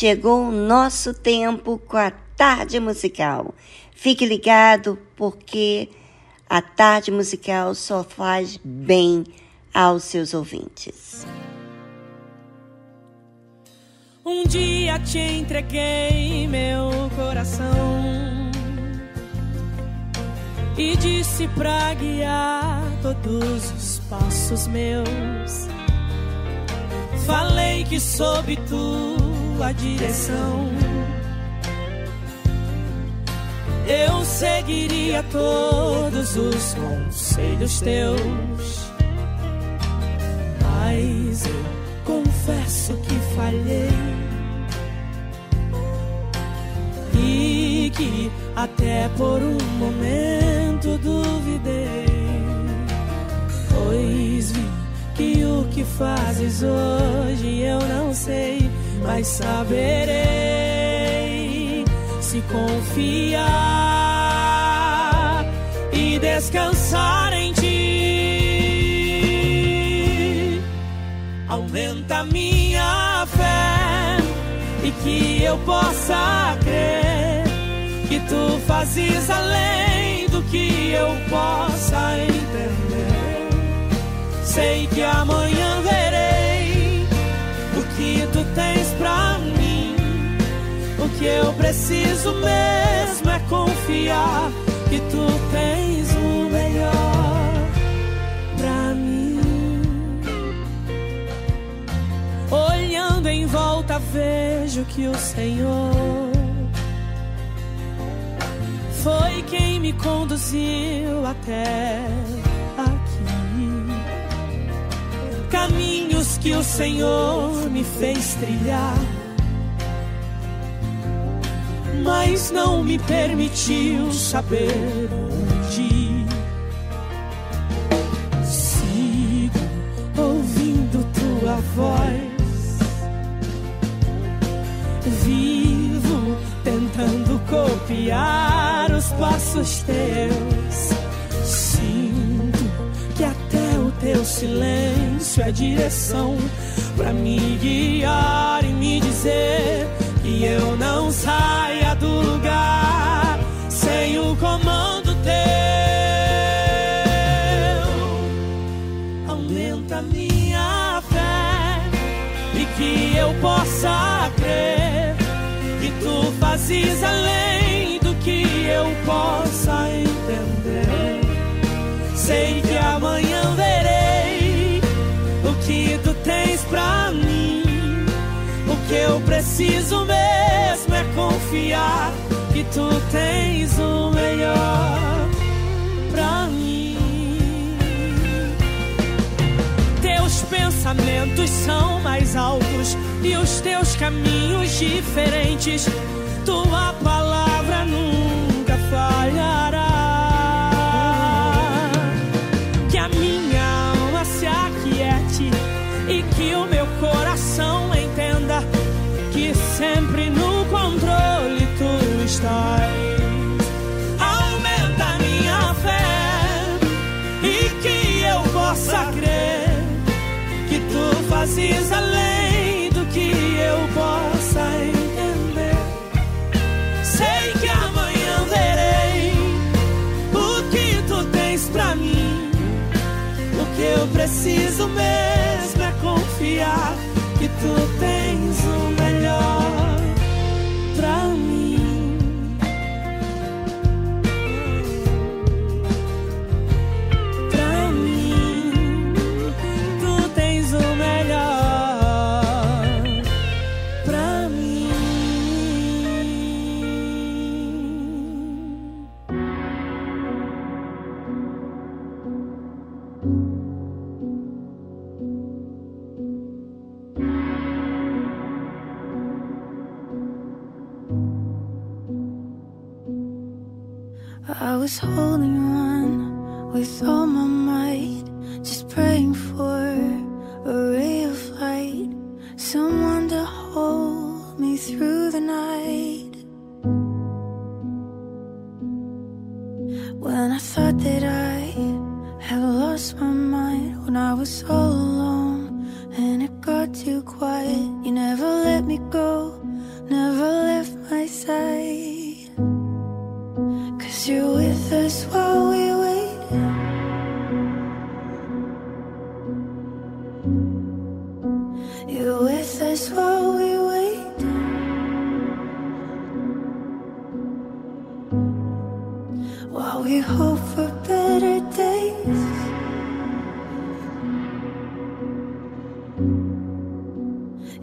Chegou o nosso tempo com a tarde musical. Fique ligado porque a tarde musical só faz bem aos seus ouvintes. Um dia te entreguei meu coração e disse pra guiar todos os passos meus. Falei que soube tudo tua direção. Eu seguiria todos os conselhos teus, mas eu confesso que falhei. E que até por um momento duvidei, pois vi que o que fazes hoje eu não sei mas saberei se confiar e descansar em ti. Aumenta minha fé e que eu possa crer que tu fazes além do que eu possa entender. Sei que amanhã verei que eu preciso mesmo é confiar que tu tens o melhor pra mim. Olhando em volta, vejo que o Senhor foi quem me conduziu até aqui. Caminhos que o Senhor me fez trilhar mas não me permitiu saber onde. Sigo ouvindo tua voz, vivo tentando copiar os passos teus. Sinto que até o teu silêncio é direção para me guiar e me dizer que eu não saia do lugar sem o comando teu. Aumenta minha fé e que eu possa crer que tu fazes além do que eu possa entender. Sei que amanhã verei o que tu tens pra mim. Que eu preciso mesmo é confiar que tu tens o melhor pra mim. Teus pensamentos são mais altos e os teus caminhos diferentes. Tua palavra nunca falhará. Preciso mesmo é confiar que tu tens was holding on with all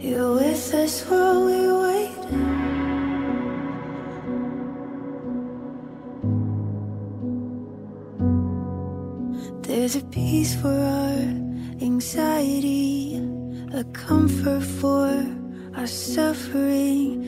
You're with us while we wait. There's a peace for our anxiety, a comfort for our suffering,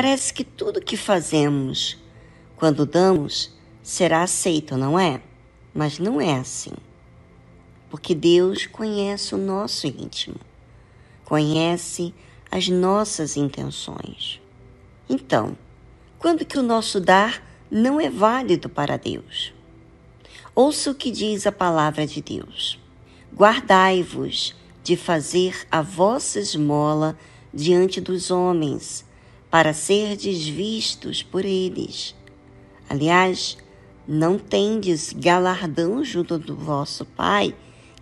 Parece que tudo que fazemos quando damos será aceito, não é? Mas não é assim. Porque Deus conhece o nosso íntimo, conhece as nossas intenções. Então, quando que o nosso dar não é válido para Deus? Ouça o que diz a palavra de Deus. Guardai-vos de fazer a vossa esmola diante dos homens, para serdes vistos por eles. Aliás, não tendes galardão junto do vosso Pai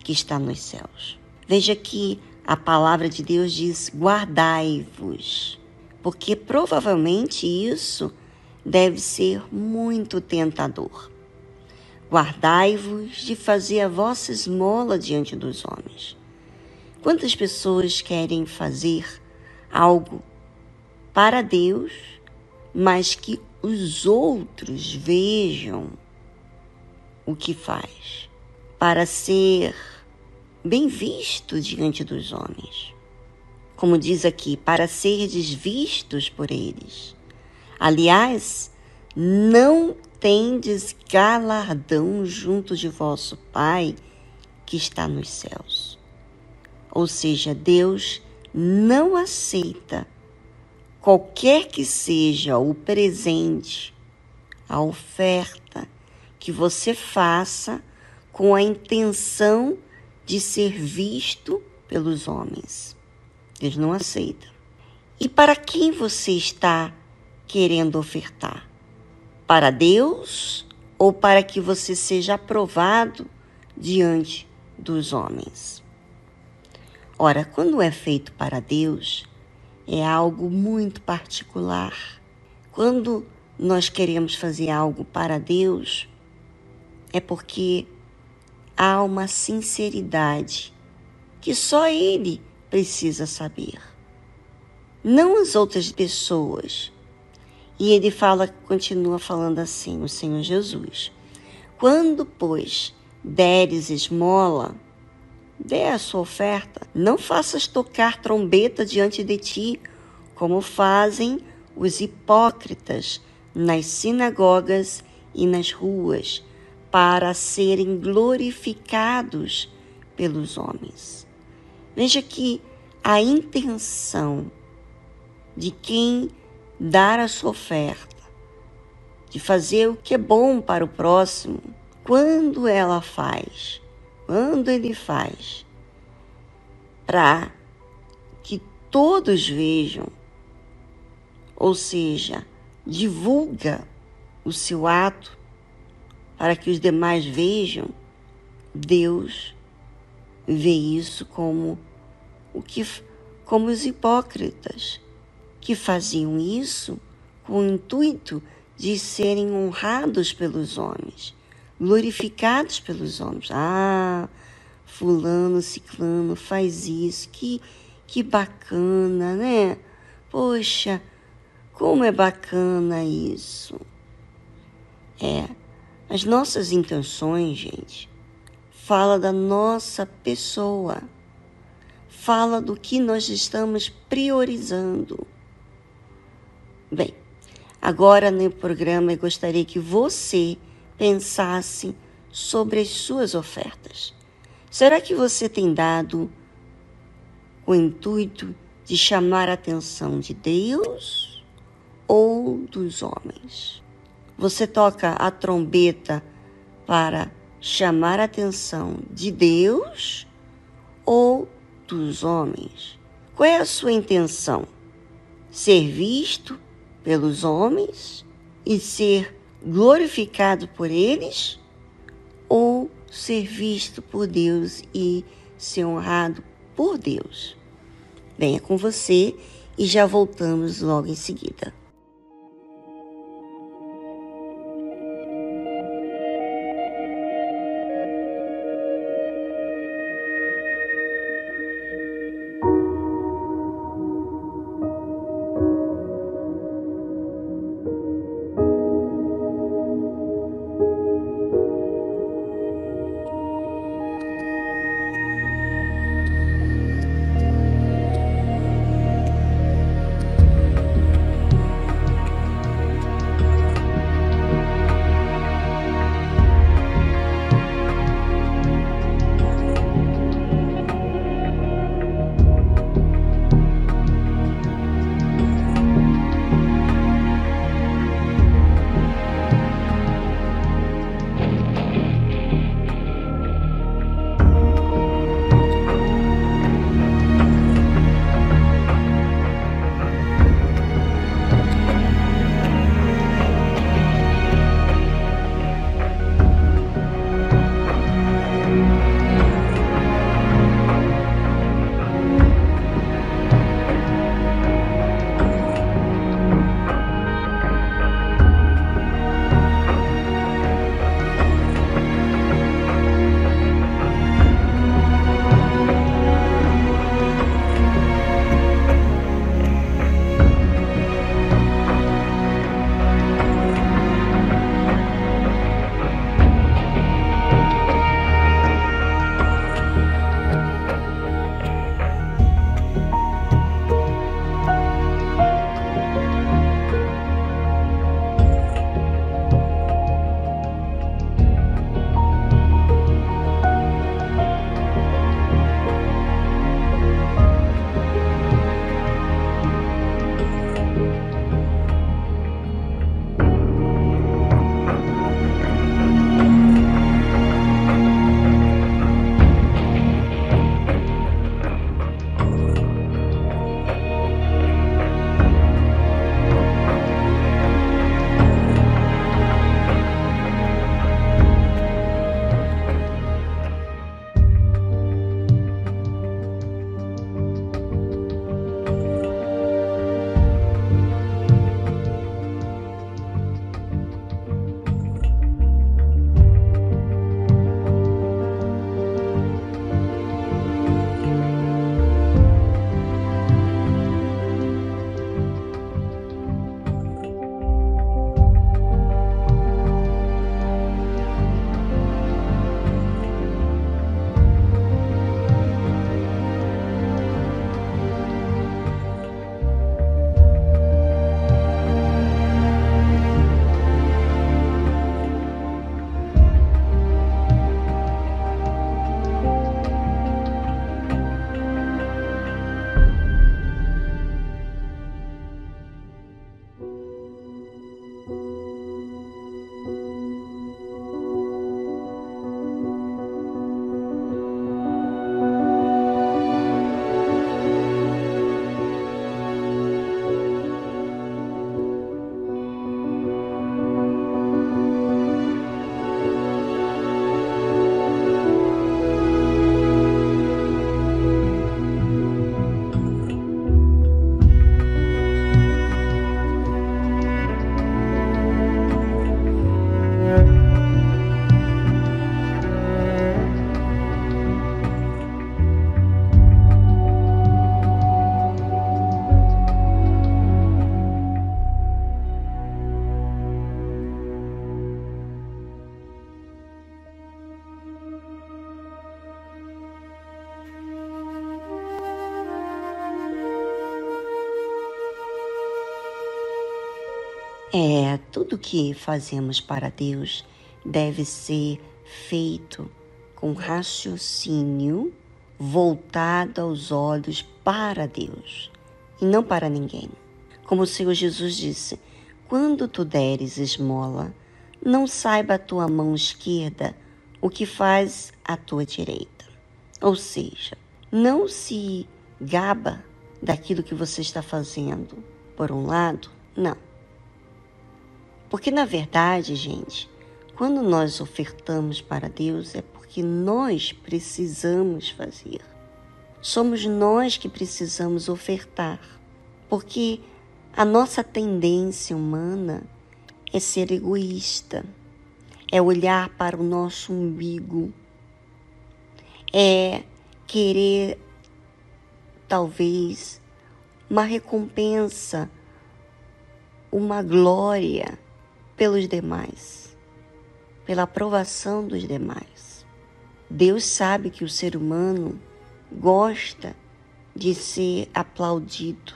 que está nos céus. Veja que a palavra de Deus diz: guardai-vos, porque provavelmente isso deve ser muito tentador. Guardai-vos de fazer a vossa esmola diante dos homens. Quantas pessoas querem fazer algo para Deus, mas que os outros vejam o que faz, para ser bem visto diante dos homens. Como diz aqui, para serdes vistos por eles. Aliás, não tendes galardão junto de vosso Pai que está nos céus. Ou seja, Deus não aceita qualquer que seja o presente, a oferta que você faça com a intenção de ser visto pelos homens. Deus não aceita. E para quem você está querendo ofertar? Para Deus ou para que você seja aprovado diante dos homens? Ora, quando é feito para Deus, é algo muito particular. Quando nós queremos fazer algo para Deus, é porque há uma sinceridade que só Ele precisa saber, não as outras pessoas. E ele fala, continua falando assim, o Senhor Jesus. Quando, pois, deres esmola, dê a sua oferta. Não faças tocar trombeta diante de ti, como fazem os hipócritas nas sinagogas e nas ruas, para serem glorificados pelos homens. Veja que a intenção de quem dar a sua oferta, de fazer o que é bom para o próximo, quando ela faz, quando ele faz, para que todos vejam, ou seja, divulga o seu ato para que os demais vejam, Deus vê isso como o que como os hipócritas que faziam isso com o intuito de serem honrados pelos homens, glorificados pelos homens. Ah, fulano, ciclano faz isso, que, que bacana, né? Poxa, como é bacana isso. É, as nossas intenções, gente, fala da nossa pessoa, fala do que nós estamos priorizando. Bem, Agora no programa eu gostaria que você pensasse sobre as suas ofertas. Será que você tem dado o intuito de chamar a atenção de Deus ou dos homens? Você toca a trombeta para chamar a atenção de Deus ou dos homens? Qual é a sua intenção? Ser visto pelos homens e ser glorificado por eles? Ou ser visto por Deus e ser honrado por Deus? Venha com você e já voltamos logo em seguida. É, tudo que fazemos para Deus deve ser feito com raciocínio voltado aos olhos para Deus e não para ninguém. Como o Senhor Jesus disse: Quando tu deres esmola, não saiba a tua mão esquerda o que faz a tua direita. Ou seja, não se gaba daquilo que você está fazendo por um lado, não. Porque na verdade, gente, quando nós ofertamos para Deus é porque nós precisamos fazer. Somos nós que precisamos ofertar. Porque a nossa tendência humana é ser egoísta, é olhar para o nosso umbigo, é querer talvez uma recompensa, uma glória pelos demais, pela aprovação dos demais. Deus sabe que o ser humano gosta de ser aplaudido.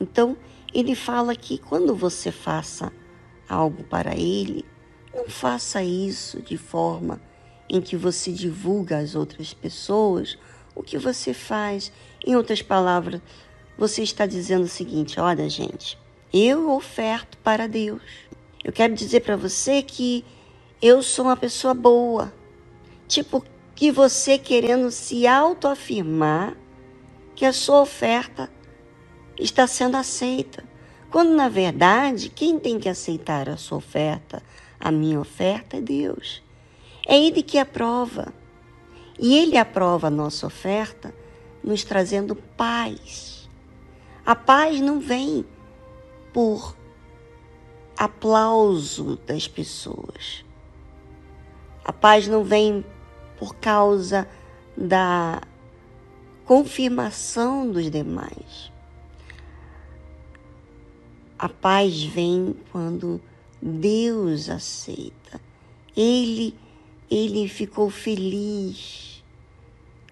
Então, ele fala que quando você faça algo para ele, não faça isso de forma em que você divulga às outras pessoas o que você faz. Em outras palavras, você está dizendo o seguinte: olha, gente, eu oferto para Deus. Eu quero dizer para você que eu sou uma pessoa boa. Tipo, que você querendo se autoafirmar que a sua oferta está sendo aceita. Quando na verdade, quem tem que aceitar a sua oferta, a minha oferta, é Deus. É Ele que aprova. E Ele aprova a nossa oferta, nos trazendo paz. A paz não vem por aplauso das pessoas. A paz não vem por causa da confirmação dos demais. A paz vem quando Deus aceita. Ele ele ficou feliz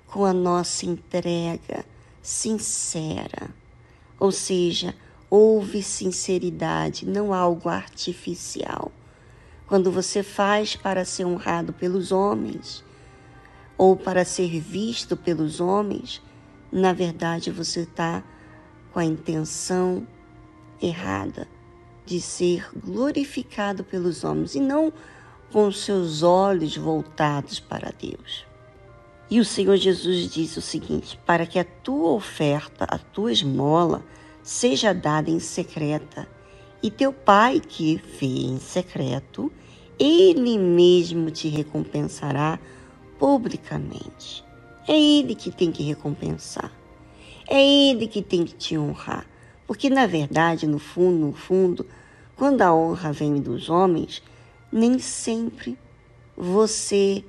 com a nossa entrega sincera. Ou seja, houve sinceridade, não algo artificial. Quando você faz para ser honrado pelos homens ou para ser visto pelos homens, na verdade você está com a intenção errada de ser glorificado pelos homens e não com seus olhos voltados para Deus. E o Senhor Jesus disse o seguinte: para que a tua oferta, a tua esmola, seja dada em secreta, e teu Pai que vê em secreto, ele mesmo te recompensará publicamente. É ele que tem que recompensar. É ele que tem que te honrar. Porque, na verdade, no fundo, no fundo, quando a honra vem dos homens, nem sempre você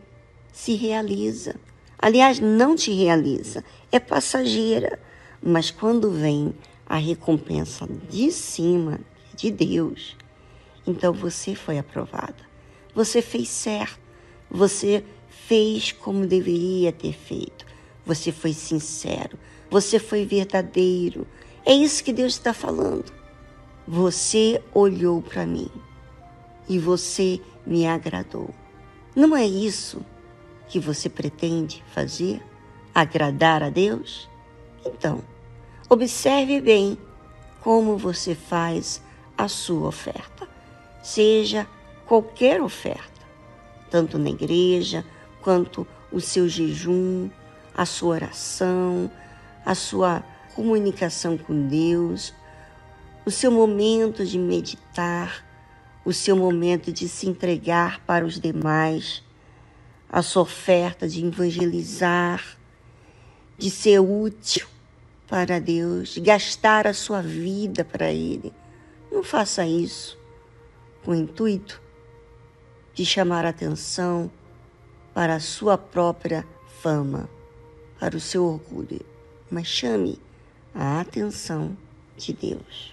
se realiza. Aliás, não te realiza, é passageira. Mas quando vem a recompensa de cima, de Deus, então você foi aprovada. Você fez certo. Você fez como deveria ter feito. Você foi sincero. Você foi verdadeiro. É isso que Deus está falando. Você olhou para mim e você me agradou. Não é isso que você pretende fazer? Agradar a Deus? Então, observe bem como você faz a sua oferta, seja qualquer oferta, tanto na igreja quanto o seu jejum, a sua oração, a sua comunicação com Deus, o seu momento de meditar, o seu momento de se entregar para os demais, a sua oferta de evangelizar, de ser útil para Deus, de gastar a sua vida para Ele. Não faça isso com o intuito de chamar atenção para a sua própria fama, para o seu orgulho, mas chame a atenção de Deus.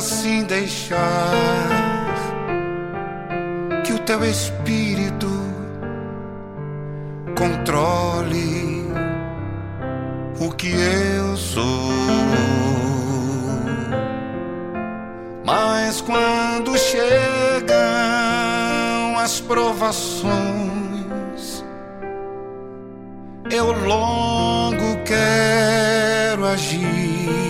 assim deixar que o teu espírito controle o que eu sou. Mas quando chegam as provações, eu logo quero agir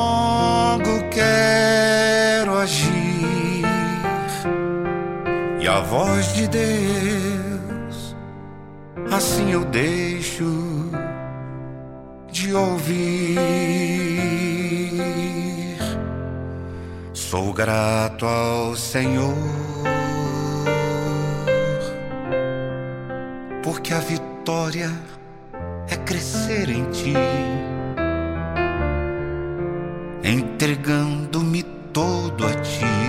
voz de Deus assim eu deixo de ouvir. Sou grato ao Senhor porque a vitória é crescer em ti entregando-me todo a ti.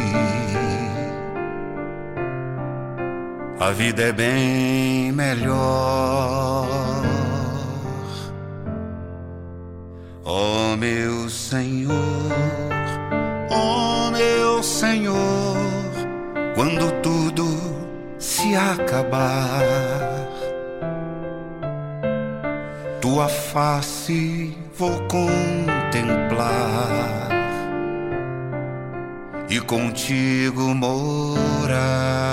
A vida é bem melhor. Oh meu Senhor, oh meu Senhor, quando tudo se acabar, tua face vou contemplar e contigo morar.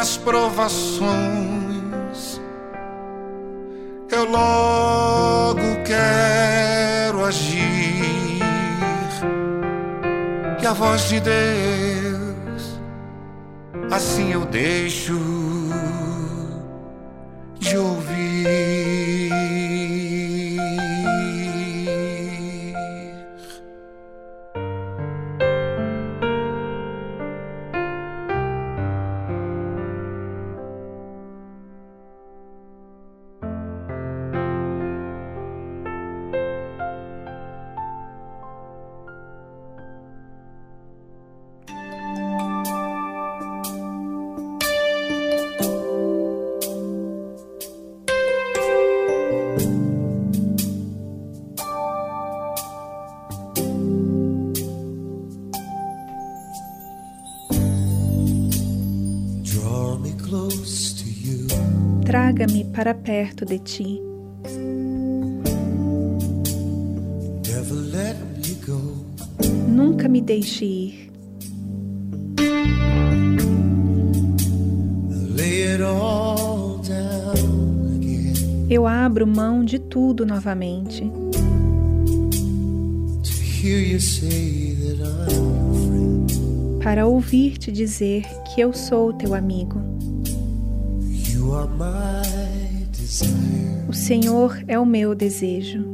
as provações, eu logo quero agir a voz de Deus, assim eu deixo de ouvir. Traga-me para perto de ti. Nunca me deixe ir. Eu abro mão de tudo novamente para ouvir-te dizer que eu sou teu amigo. O Senhor é o meu desejo.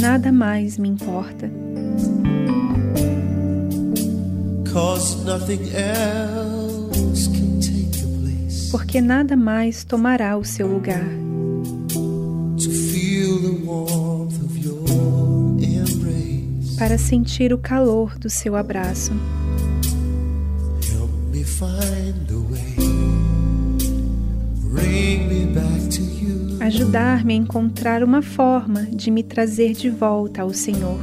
Nada mais me importa, porque nada mais tomará o seu lugar. Para sentir o calor do seu abraço. Ajudar-me a encontrar uma forma de me trazer de volta ao Senhor.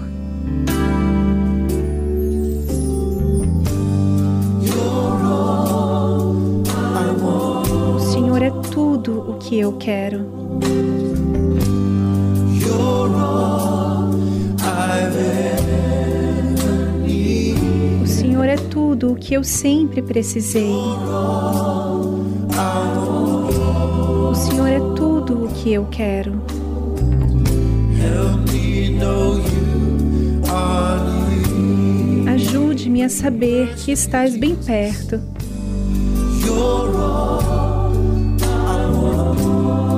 O Senhor é tudo o que eu quero. O que eu sempre precisei. O Senhor é tudo o que eu quero. Ajude-me a saber que estás bem perto.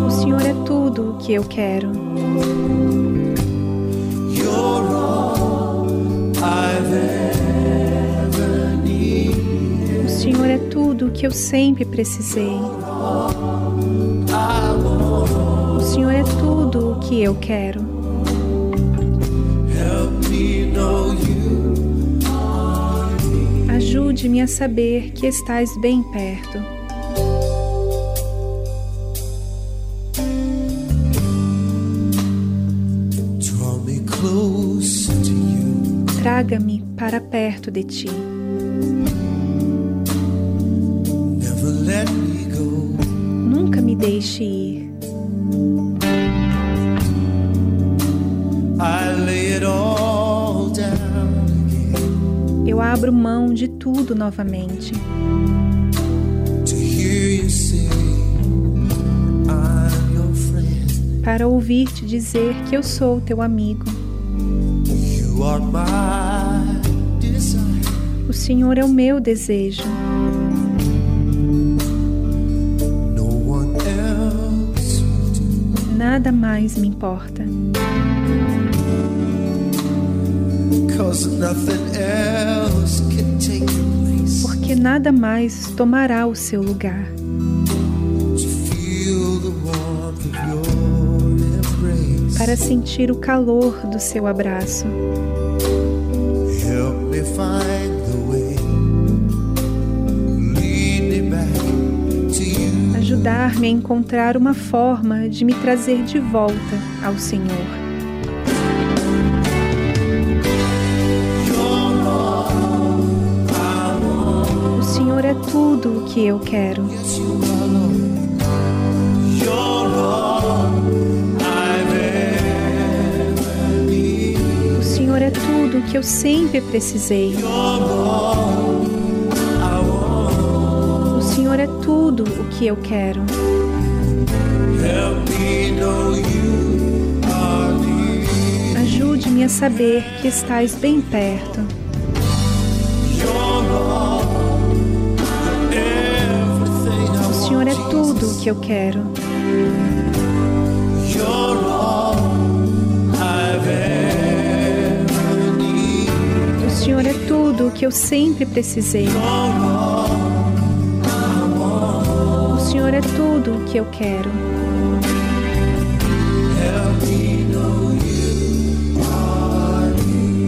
O Senhor é tudo o que eu quero. Tudo o que eu sempre precisei. O Senhor é tudo o que eu quero. Ajude-me a saber que estás bem perto. Traga-me para perto de ti. Novamente. Para ouvir-te dizer que eu sou teu amigo. O Senhor é o meu desejo. Nada mais me importa, Cause nothing else can take nada mais tomará o seu lugar. Para sentir o calor do seu abraço. Ajudar-me a encontrar uma forma de me trazer de volta ao Senhor. Que eu quero. O Senhor é tudo o que eu sempre precisei. O Senhor é tudo o que eu quero. Ajude-me a saber que estás bem perto. Que eu quero. O Senhor é tudo o que eu sempre precisei. O Senhor é tudo o que eu quero.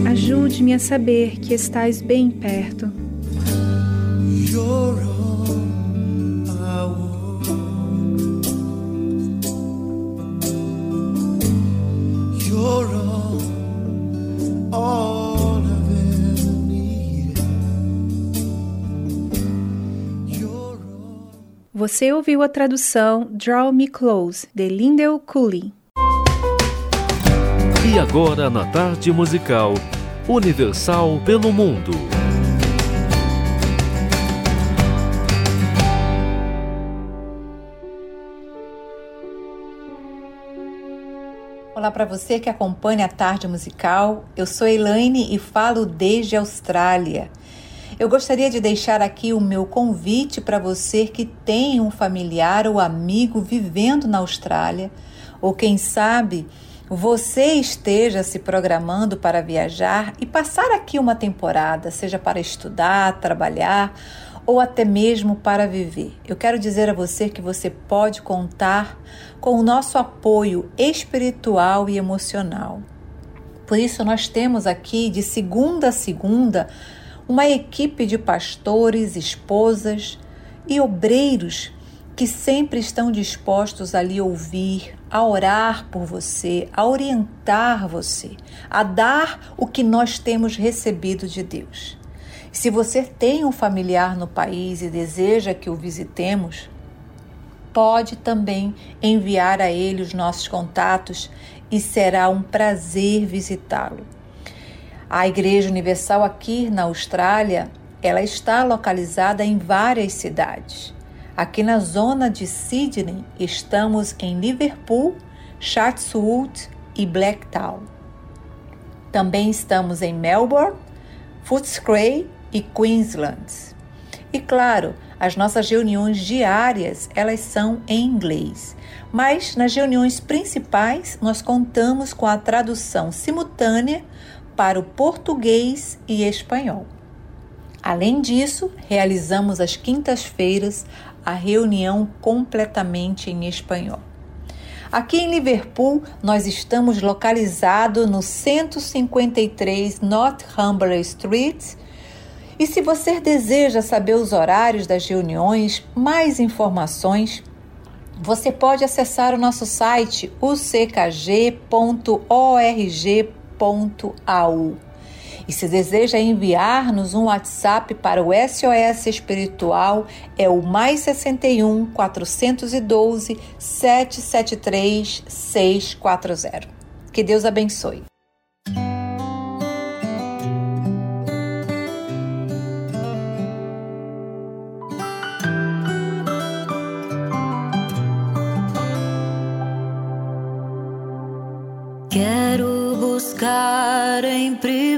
Ajude-me a saber que estás bem perto. Você ouviu a tradução Draw Me Close, de Lindell Cooley. E agora, na tarde musical, Universal pelo Mundo. Olá para você que acompanha a tarde musical. Eu sou Elaine e falo desde a Austrália. Eu gostaria de deixar aqui o meu convite para você que tem um familiar ou amigo vivendo na Austrália, ou quem sabe você esteja se programando para viajar e passar aqui uma temporada, seja para estudar, trabalhar ou até mesmo para viver. Eu quero dizer a você que você pode contar com o nosso apoio espiritual e emocional. Por isso, nós temos aqui de segunda a segunda uma equipe de pastores, esposas e obreiros que sempre estão dispostos a lhe ouvir, a orar por você, a orientar você, a dar o que nós temos recebido de Deus. Se você tem um familiar no país e deseja que o visitemos, pode também enviar a ele os nossos contatos e será um prazer visitá-lo. A Igreja Universal aqui na Austrália, ela está localizada em várias cidades. Aqui na zona de Sydney, estamos em Liverpool, Chatswood e Blacktown. Também estamos em Melbourne, Footscray e Queensland. E claro, as nossas reuniões diárias, elas são em inglês. Mas nas reuniões principais, nós contamos com a tradução simultânea para o português e espanhol. Além disso, realizamos às quintas-feiras a reunião completamente em espanhol. Aqui em Liverpool, nós estamos localizados no 153 Northumbria Street. E se você deseja saber os horários das reuniões, mais informações, você pode acessar o nosso site uckg.org www.au. E se deseja enviar-nos um WhatsApp para o SOS Espiritual, é o mais 61 412 773 640. Que Deus abençoe. прив...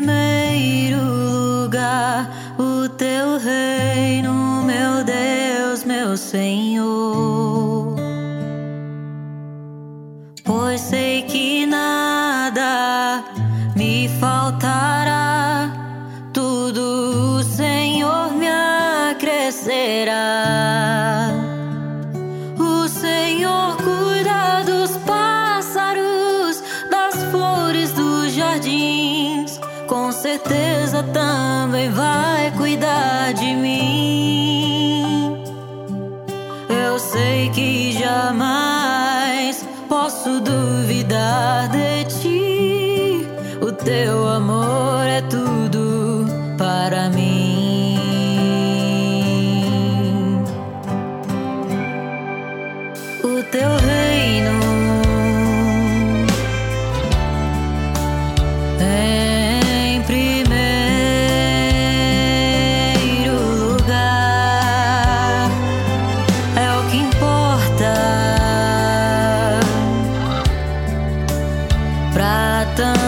teu amor é tudo para mim. O teu reino em primeiro lugar é o que importa para tantas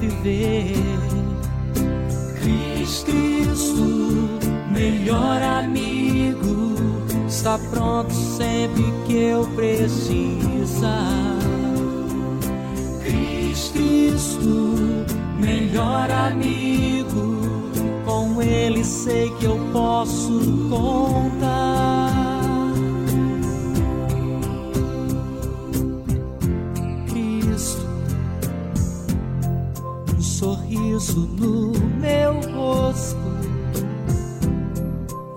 Viver. Cristo, melhor amigo, está pronto sempre que eu precisar. Cristo, melhor amigo, com ele sei que eu posso contar. Sorriso no meu rosto,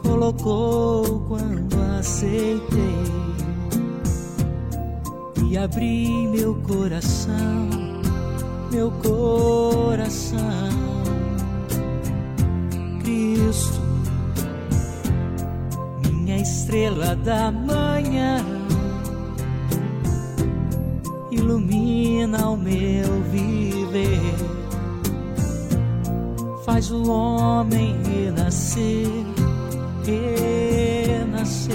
colocou quando aceitei e abri meu coração, meu coração. Cristo, minha estrela da manhã, ilumina o meu viver, faz o homem renascer, renascer.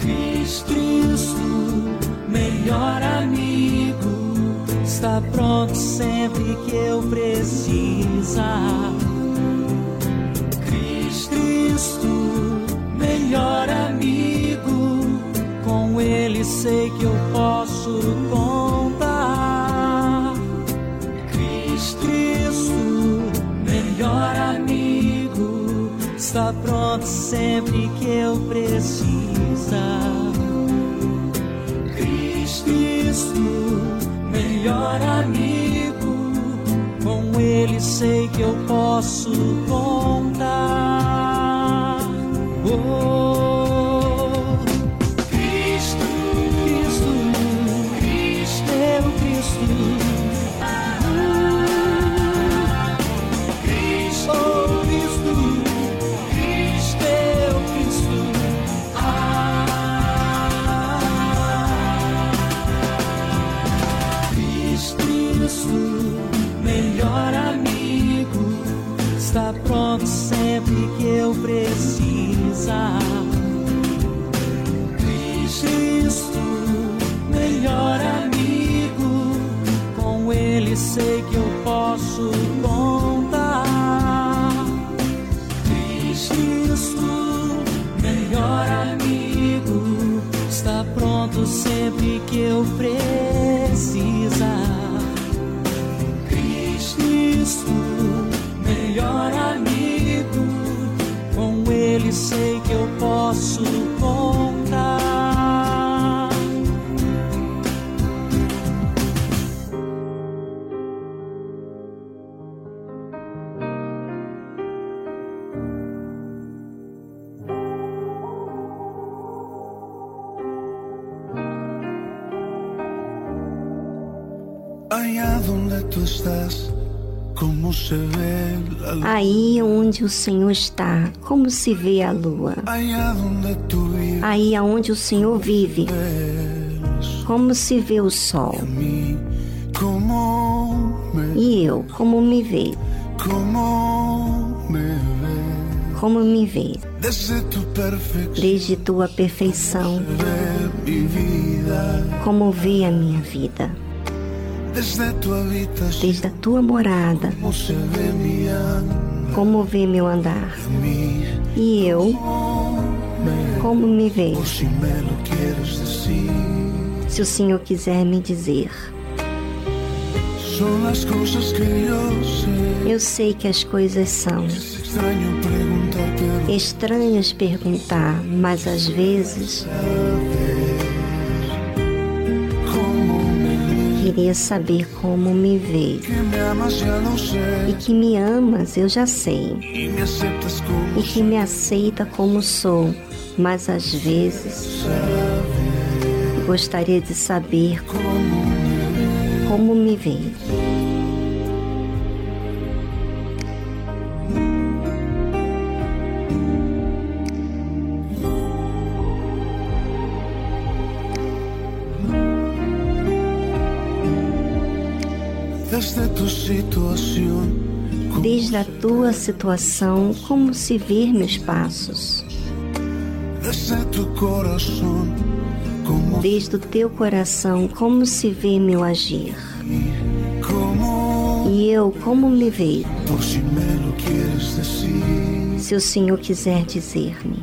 Cristo, melhor amigo, está pronto sempre que eu precisar. Cristo, melhor amigo, com ele sei que eu posso contar. Está pronto sempre que eu precisar. Cristo, melhor amigo, com ele sei que eu posso contar. Oh, precisar. Eu posso contar. Allá donde tú estás, Aí onde o Senhor está, como se vê a lua. Aí aonde o Senhor vive, como se vê o sol. E eu, como me vê, como me vê, Desde tua perfeição, como vê a minha vida, Desde tu habitación desde a tua morada, como vê meu andar. E eu, como me decir. se o Senhor quiser me dizer. Eu sei que as coisas são estranhas perguntar, mas às vezes queria saber como me sé. E que me amas, eu já sei. Como E que me aceita como sou, mas às vezes gostaria de saber como me vê. Desde a tua situação, como se ver meus passos. Desde o teu coração, como se vê meu agir. E eu, como me vejo, se o Senhor quiser dizer-me.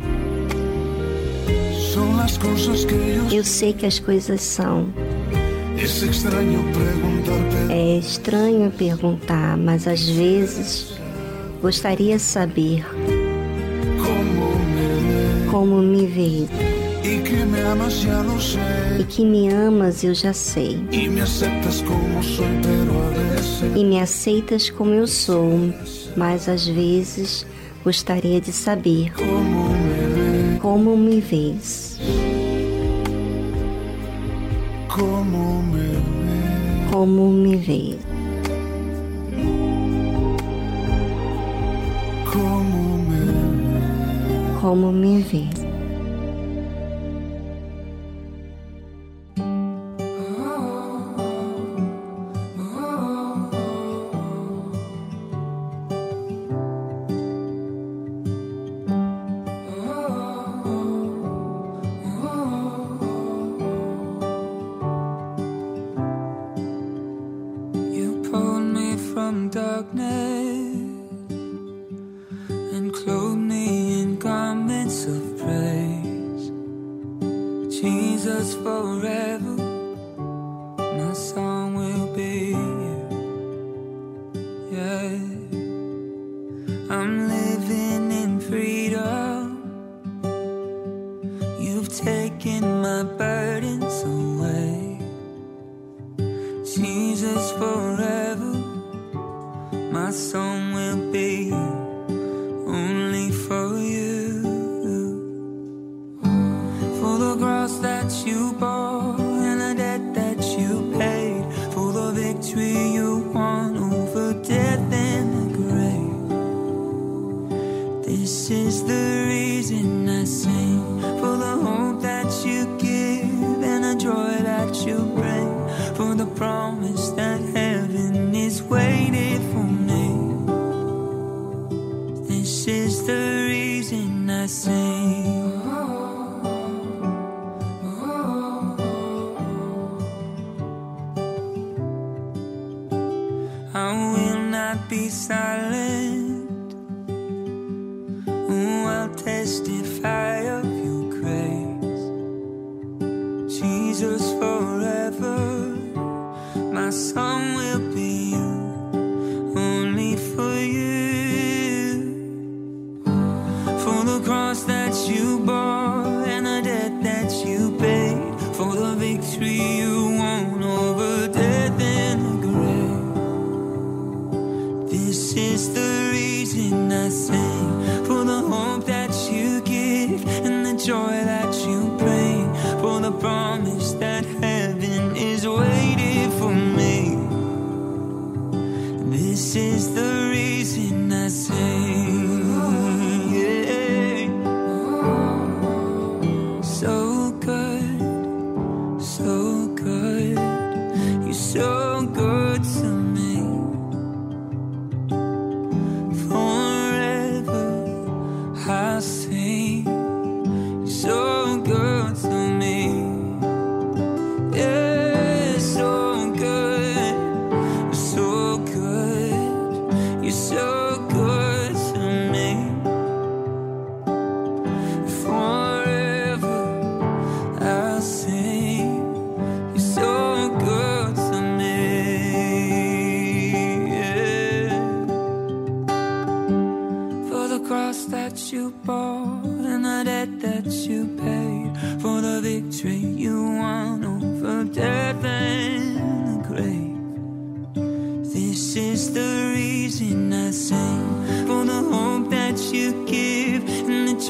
Eu sei que as coisas são. É estranho perguntar, mas às vezes gostaria de saber como me como me vê. ve. Y que me amas ya lo sé. E que me amas, eu já sei. Y me aceptas como veces E me aceitas como eu sou, mas às vezes gostaria de saber como me ve. como me vês. Como me ve. Como me vês. Como me ve. Como me vês.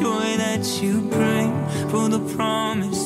joy that you bring for the promise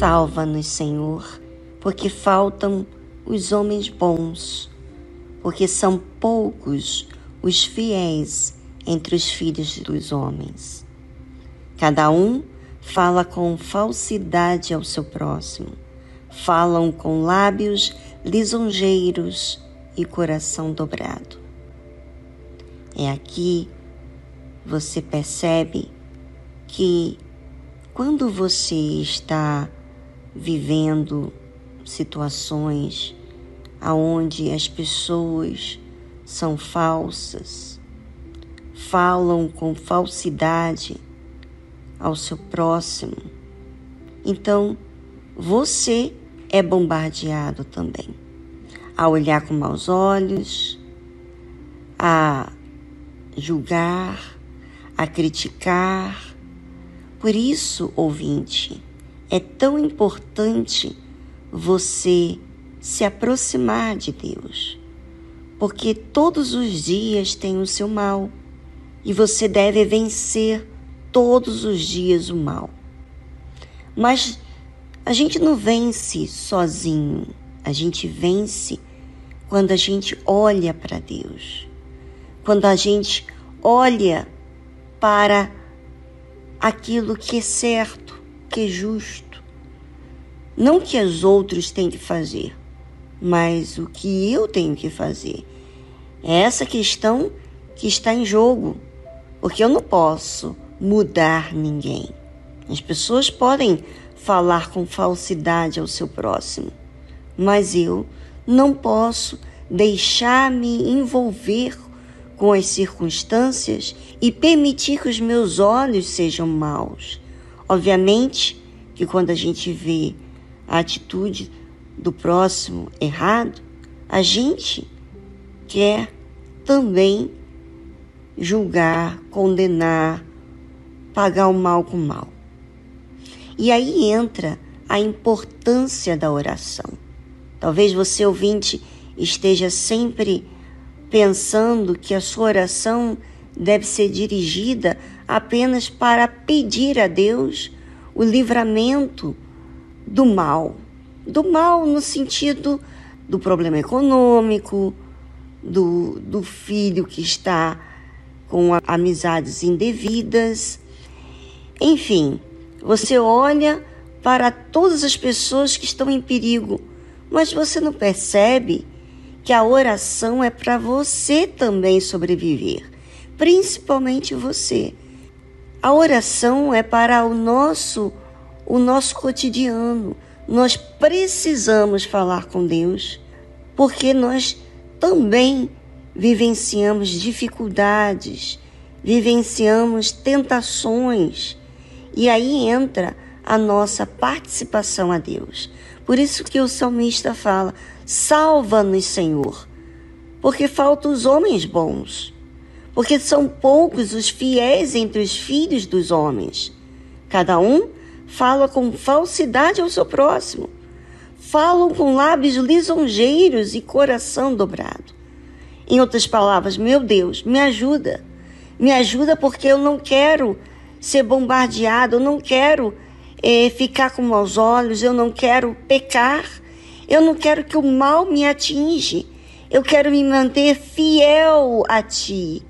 Salva-nos, Senhor, porque faltam os homens bons, porque são poucos os fiéis entre os filhos dos homens. Cada um fala com falsidade ao seu próximo, falam com lábios lisonjeiros e coração dobrado. É aqui você percebe que quando você está vivendo situações aonde as pessoas são falsas, falam com falsidade ao seu próximo. Então, você é bombardeado também a olhar com maus olhos, a julgar, a criticar. Por isso, ouvinte, é tão importante você se aproximar de Deus, porque todos os dias tem o seu mal e você deve vencer todos os dias o mal. Mas a gente não vence sozinho, a gente vence quando a gente olha para Deus, quando a gente olha para aquilo que é certo que é justo. Não que os outros têm que fazer, mas o que eu tenho que fazer. É essa questão que está em jogo, porque eu não posso mudar ninguém. As pessoas podem falar com falsidade ao seu próximo, mas eu não posso deixar-me envolver com as circunstâncias e permitir que os meus olhos sejam maus. Obviamente que quando a gente vê a atitude do próximo errado, a gente quer também julgar, condenar, pagar o mal com o mal. E aí entra a importância da oração. Talvez você, ouvinte, esteja sempre pensando que a sua oração deve ser dirigida apenas para pedir a Deus o livramento do mal. Do mal no sentido do problema econômico, do, do filho que está com amizades indevidas. Enfim, você olha para todas as pessoas que estão em perigo, mas você não percebe que a oração é para você também sobreviver, principalmente você. A oração é para o nosso o nosso cotidiano. Nós precisamos falar com Deus, porque nós também vivenciamos dificuldades, vivenciamos tentações, e aí entra a nossa participação a Deus. Por isso que o salmista fala: Salva-nos, Senhor, porque faltam os homens bons, porque são poucos os fiéis entre os filhos dos homens. Cada um fala com falsidade ao seu próximo, falam com lábios lisonjeiros e coração dobrado. Em outras palavras, meu Deus, me ajuda. Me ajuda porque eu não quero ser bombardeado, eu não quero é, ficar com maus olhos, eu não quero pecar, eu não quero que o mal me atinge, eu quero me manter fiel a Ti.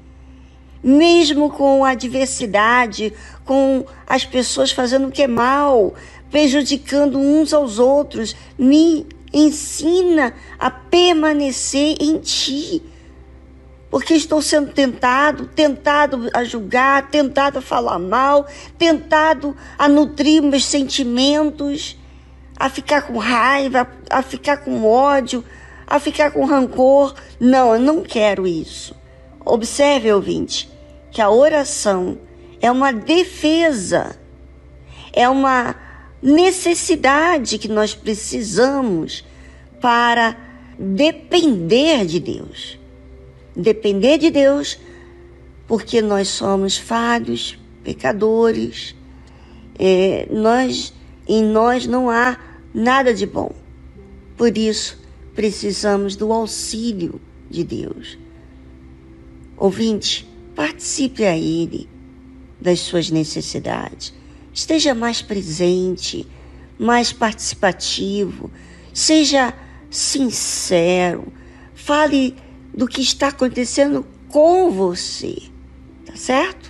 Mesmo com a adversidade, com as pessoas fazendo o que é mal, prejudicando uns aos outros, me ensina a permanecer em Ti porque estou sendo tentado, tentado a julgar, tentado a falar mal, tentado a nutrir meus sentimentos, a ficar com raiva, a ficar com ódio, a ficar com rancor. Não, eu não quero isso. Observe, ouvinte, que a oração é uma defesa, é uma necessidade que nós precisamos para depender de Deus depender de Deus, porque nós somos falhos, pecadores, é, nós, em nós não há nada de bom. Por isso, precisamos do auxílio de Deus. Ouvinte, participe a Ele das suas necessidades. Esteja mais presente, mais participativo, seja sincero, fale do que está acontecendo com você, tá certo?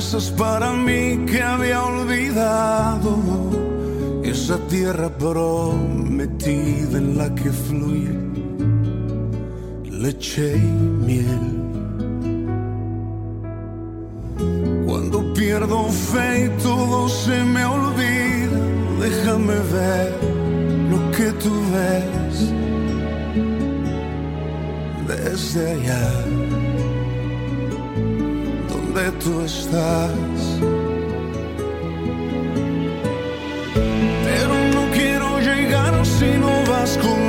Promesas para mí que había olvidado. Esa tierra prometida en la que fluye leche y miel. Cuando pierdo fe y todo se me olvida, déjame ver lo que tú ves desde allá, donde tú estás. Pero no quiero llegar si no vas conmigo.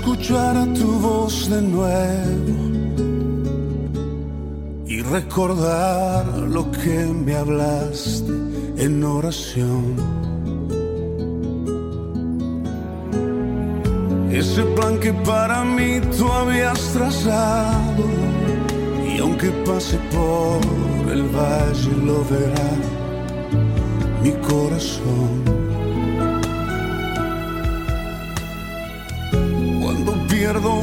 Escuchar tu voz de nuevo y recordar lo que me hablaste en oración. Ese plan que para mí tú habías trazado y aunque pase por el valle lo verá mi corazón.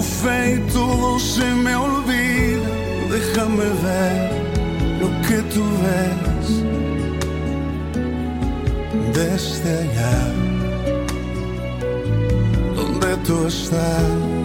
Pierdo fe y todo se me olvida, déjame ver lo que tú ves desde allá, donde tú estás.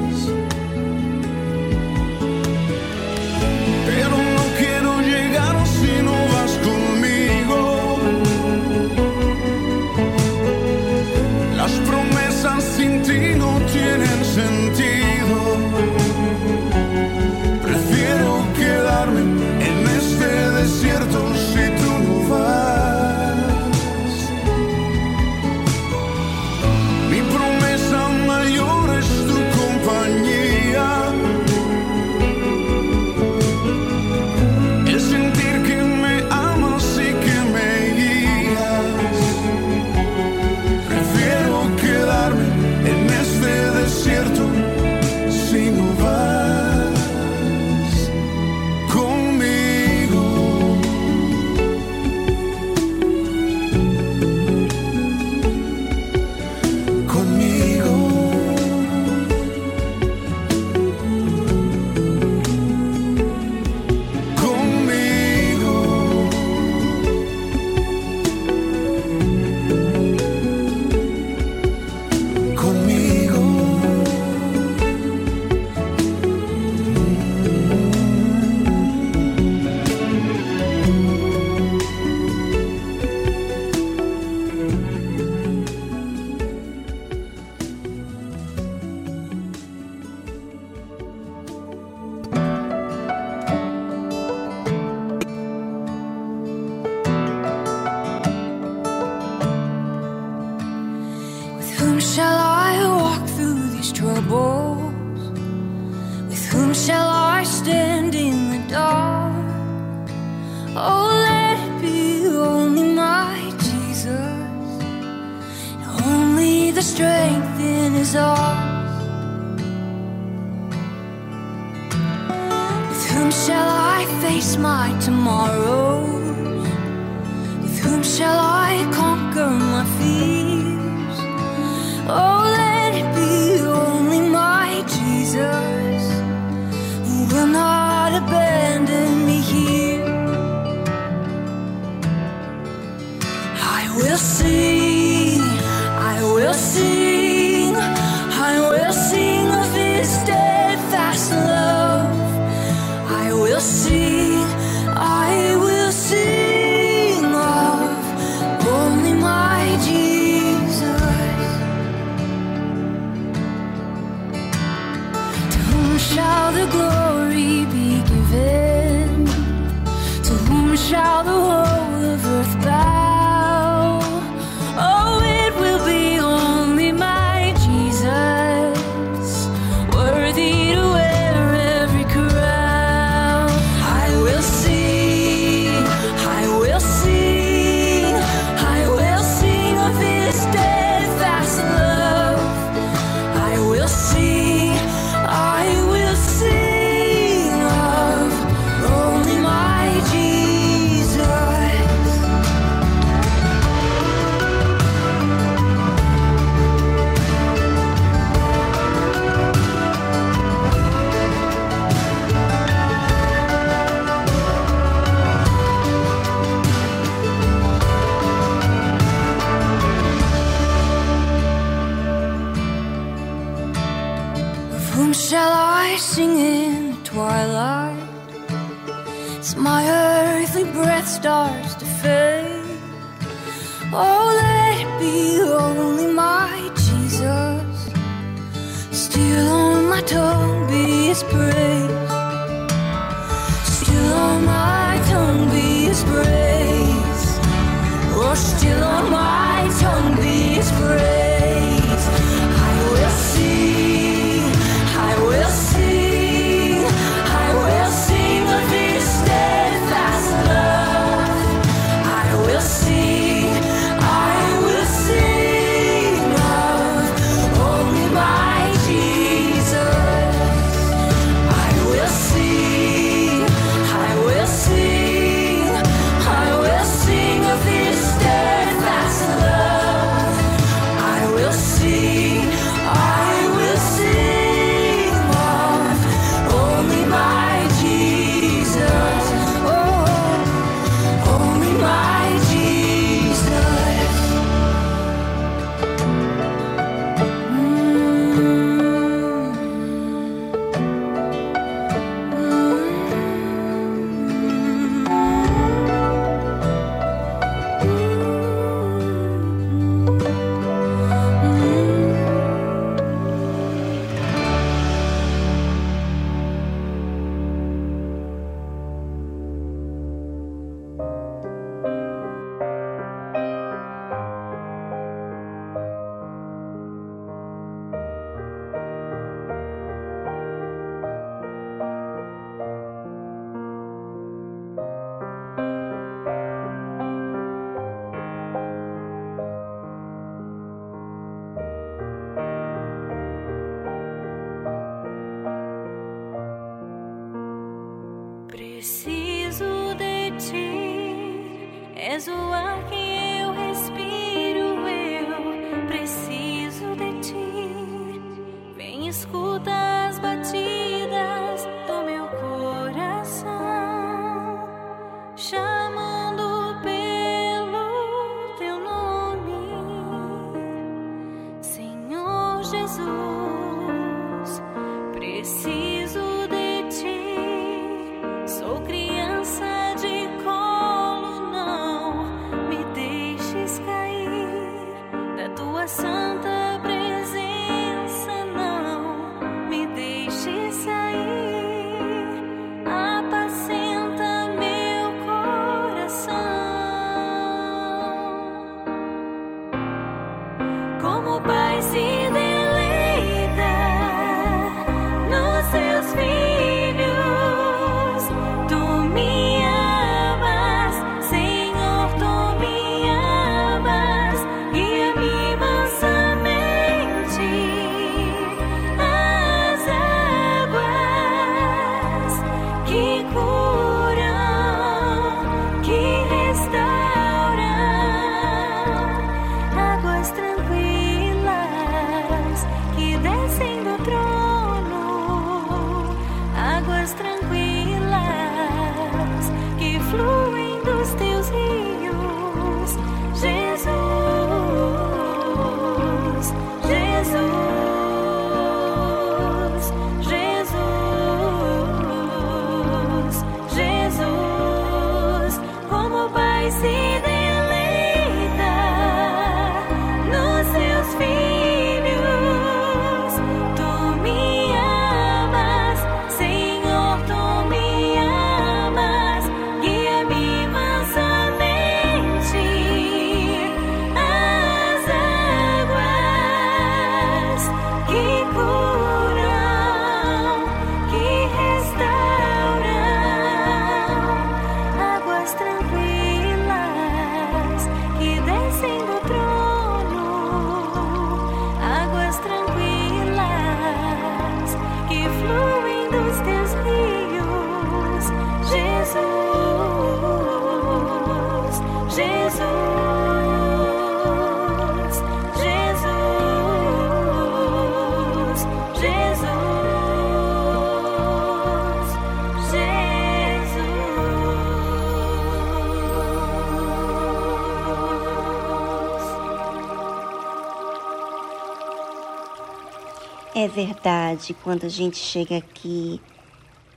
Verdade, quando a gente chega aqui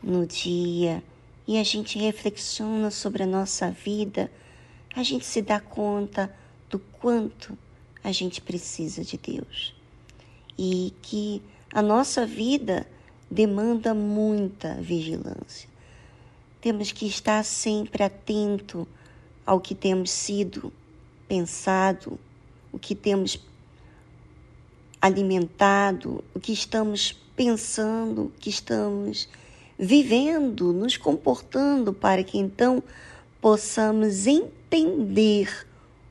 no dia e a gente reflexiona sobre a nossa vida, a gente se dá conta do quanto a gente precisa de Deus. E que a nossa vida demanda muita vigilância. Temos que estar sempre atento ao que temos sido pensado, o que temos alimentado, o que estamos pensando, o que estamos vivendo, nos comportando, para que então possamos entender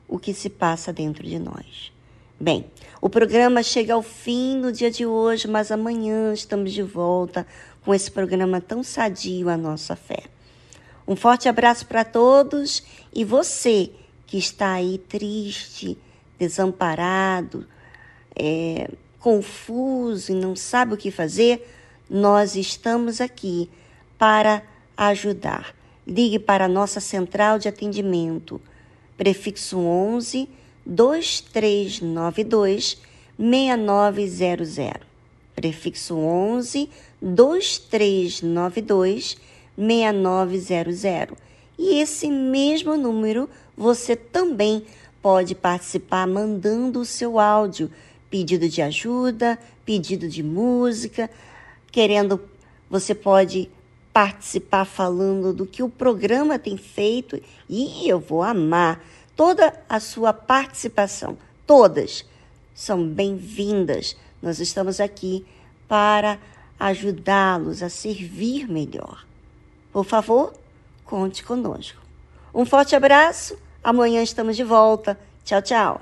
o que se passa dentro de nós. Bem, o programa chega ao fim no dia de hoje, mas amanhã estamos de volta com esse programa tão sadio à nossa fé. Um forte abraço para todos e você que está aí triste, desamparado, é, confuso e não sabe o que fazer, nós estamos aqui para ajudar. Ligue para a nossa central de atendimento, prefixo 11 2392 6900. Prefixo 11 2392 6900. E esse mesmo número você também pode participar mandando o seu áudio, pedido de ajuda, pedido de música, querendo, você pode participar falando do que o programa tem feito e eu vou amar toda a sua participação. Todas são bem-vindas. Nós estamos aqui para ajudá-los a servir melhor. Por favor, conte conosco. Um forte abraço. Amanhã estamos de volta. Tchau, tchau.